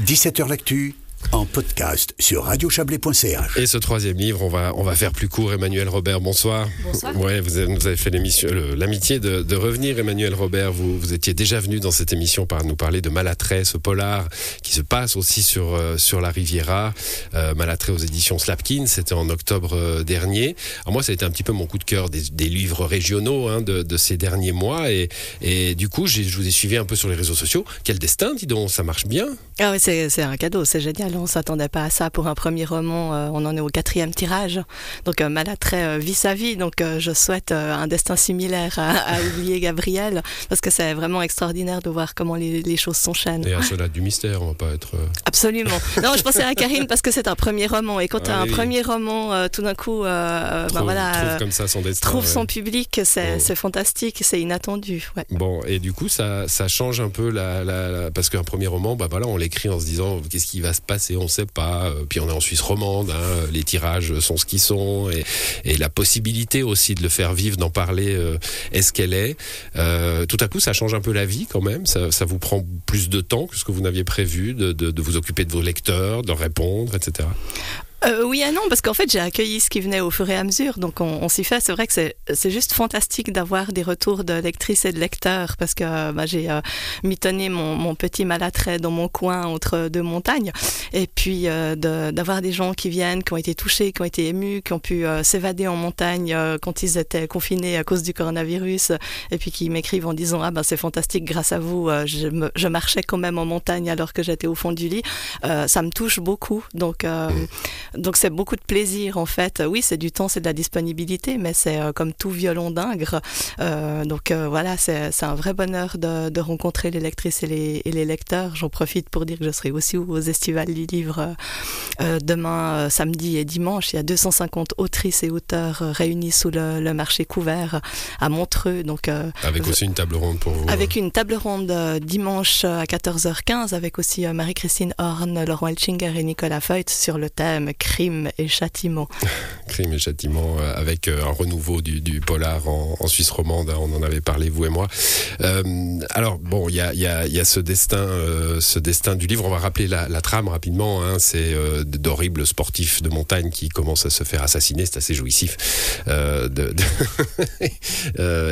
17h L'actu en podcast sur radiochablais.ch. Et ce troisième livre, on va, on va faire plus court. Emmanuel Robert, bonsoir. Bonsoir. Ouais, vous avez, vous avez fait l'amitié de, de revenir, Emmanuel Robert. Vous, vous étiez déjà venu dans cette émission par nous parler de Malattrait, ce polar qui se passe aussi sur, euh, sur la Riviera. Euh, aux éditions Slapkin, c'était en octobre euh, dernier. Alors moi, ça a été un petit peu mon coup de cœur des, des livres régionaux hein, de, de ces derniers mois. Et, et du coup, je vous ai suivi un peu sur les réseaux sociaux. Quel destin, dis donc, ça marche bien. Ah oui, c'est c'est un cadeau, c'est génial. On s'attendait pas à ça pour un premier roman. euh, on en est au quatrième tirage. Donc euh, Malattrait euh, vit sa vie. Donc euh, je souhaite un destin similaire à, à oublier Gabriel parce que c'est vraiment extraordinaire de voir comment les, les choses s'enchaînent. Et à cela du mystère, on va pas être. Absolument. Non, je pensais à Karine parce que c'est un premier roman et quand tu Ah as un oui. premier roman, tout d'un coup, ben trouve, voilà, trouve comme ça son destin. trouve ouais. son public, c'est Oh. c'est fantastique, c'est inattendu. Ouais. Bon, et du coup, ça, ça change un peu la, la- la- parce qu'un premier roman, bah voilà, on l'écrit en se disant qu'est-ce qui va se passer, on sait pas. Euh, Puis on est en Suisse romande, hein, les tirages sont ce qu'ils sont, et, la possibilité aussi de le faire vivre, d'en parler, euh, est ce qu'elle est. Euh, tout à coup, ça change un peu la vie quand même. Ça, vous prend plus de temps que ce que vous n'aviez prévu, de, de- vous occuper de vos lecteurs, de répondre, etc. Euh, oui et non, parce qu'en fait, j'ai accueilli ce qui venait au fur et à mesure, donc on, s'y fait. C'est vrai que c'est- juste fantastique d'avoir des retours de lectrices et de lecteurs, parce que bah, j'ai euh, mitonné mon, petit malattrait dans mon coin entre deux montagnes, et puis euh, d'avoir des gens qui viennent, qui ont été touchés, qui ont été émus, qui ont pu s'évader en montagne quand ils étaient confinés à cause du coronavirus, et puis qui m'écrivent en disant ah ben c'est fantastique, grâce à vous, je, marchais quand même en montagne alors que j'étais au fond du lit. Ça me touche beaucoup, donc. Donc c'est beaucoup de plaisir en fait. Oui, c'est du temps, c'est de la disponibilité, mais c'est euh, comme tout violon d'ingre. Euh, donc euh, voilà, c'est c'est un vrai bonheur de, de rencontrer les lectrices et les, et les lecteurs. J'en profite pour dire que je serai aussi aux Estivales du Livre euh, euh, demain, samedi et dimanche. Il y a 250 autrices et auteurs réunis sous le, le marché couvert à Montreux. Donc euh, Avec aussi une table ronde pour vous. avec une table ronde dimanche à 14h15 avec aussi Marie-Christine Horn, Laurent Elchinger et Nicolas Feut sur le thème crime et châtiment. Crime et châtiment euh, avec euh, un renouveau du, polar en, Suisse romande. hein, on en avait parlé vous et moi. Euh, alors bon, il y a, ce destin, ce destin du livre. On va rappeler la, trame rapidement. Hein, c'est d'horribles sportifs de montagne qui commencent à se faire assassiner. C'est assez jouissif.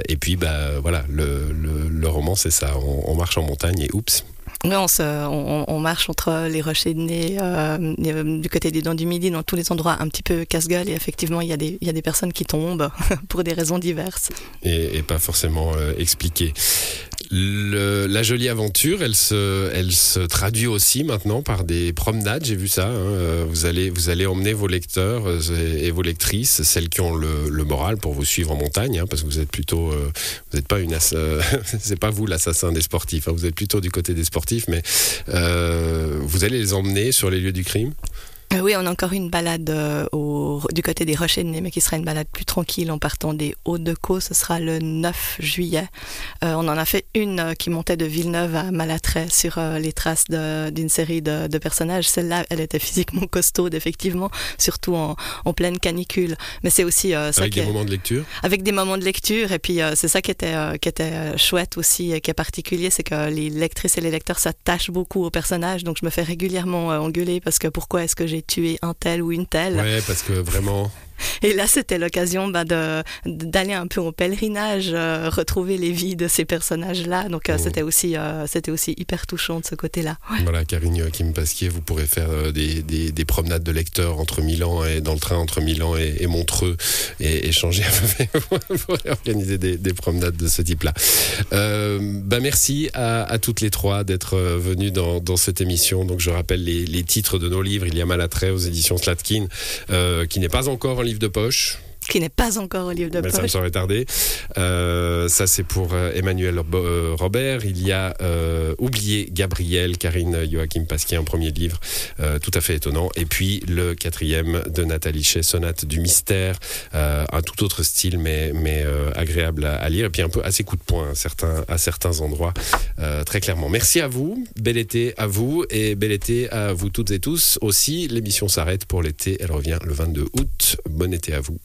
Et puis bah voilà, le, roman c'est ça. On marche en montagne et oups. Oui, on, se, on, on marche entre les rochers de nez, euh, euh, du côté des dents du Midi, dans tous les endroits un petit peu casse-gueule. Et effectivement, il y, a des, il y a des personnes qui tombent pour des raisons diverses. et, et pas forcément euh, expliqué. Le- la jolie aventure, elle se, elle se traduit aussi maintenant par des promenades. J'ai vu ça. hein. Euh, Vous allez, vous allez emmener vos lecteurs euh, et vos lectrices, celles qui ont le, le moral pour vous suivre en montagne, hein, parce que vous êtes plutôt, euh, vous n'êtes pas une, euh, c'est pas vous l'assassin des sportifs. hein. vous êtes plutôt du côté des sportifs, mais euh, vous allez les emmener sur les lieux du crime? Euh, Oui, on a encore une balade euh, au, du côté des Rochers de Nez, mais qui sera une balade plus tranquille en partant des Hauts-de-Caux. Ce sera le 9 juillet. Euh, on en a fait une euh, qui montait de Villeneuve à Malattrais sur les traces d'une série de, de personnages. Celle-là, elle était physiquement costaude, effectivement, surtout en, en pleine canicule. Mais c'est aussi ça avec qui des est- moments de lecture? avec des moments de lecture et puis c'est ça qui était qui était chouette aussi et qui est particulier c'est que les lectrices et les lecteurs s'attachent beaucoup aux personnages donc je me fais régulièrement engueuler parce que pourquoi est-ce que j'ai tué un tel ou une telle. Ouais, parce que vraiment, et là c'était l'occasion bah, de d'aller un peu au pèlerinage euh, retrouver les vies de ces personnages là donc euh, Oh. c'était aussi euh, c'était aussi hyper touchant de ce côté là Voilà, Karine Joachim Pasquier, vous pourrez faire des, des, des promenades de lecteurs entre Milan et dans le train entre Milan et, et Montreux et échanger vous pourrez organiser des, des promenades de ce type-là. Bah merci à, à toutes les trois d'être venues dans, dans cette émission. Donc je rappelle les, les titres de nos livres. Il y a Malattrait aux éditions Slatkin, qui n'est pas encore un livre de poche. Qui n'est pas encore au livre de Mais ça me poche serait tardé. Euh, ça, c'est pour euh, Emmanuel euh, Robert. Il y a euh, Oublié Gabriel, Karine Joachim Pasquier, un premier livre euh, tout à fait étonnant. Et puis le quatrième de Nathalie Chez, Sonate du mystère. Un tout autre style, mais, mais agréable à, à lire. Et puis un peu assez coup de poing à certains, à certains endroits, très clairement. Merci à vous. Bel été à vous et bel été à vous toutes et tous aussi. L'émission s'arrête pour l'été. Elle revient le 22 août. Bon été à vous.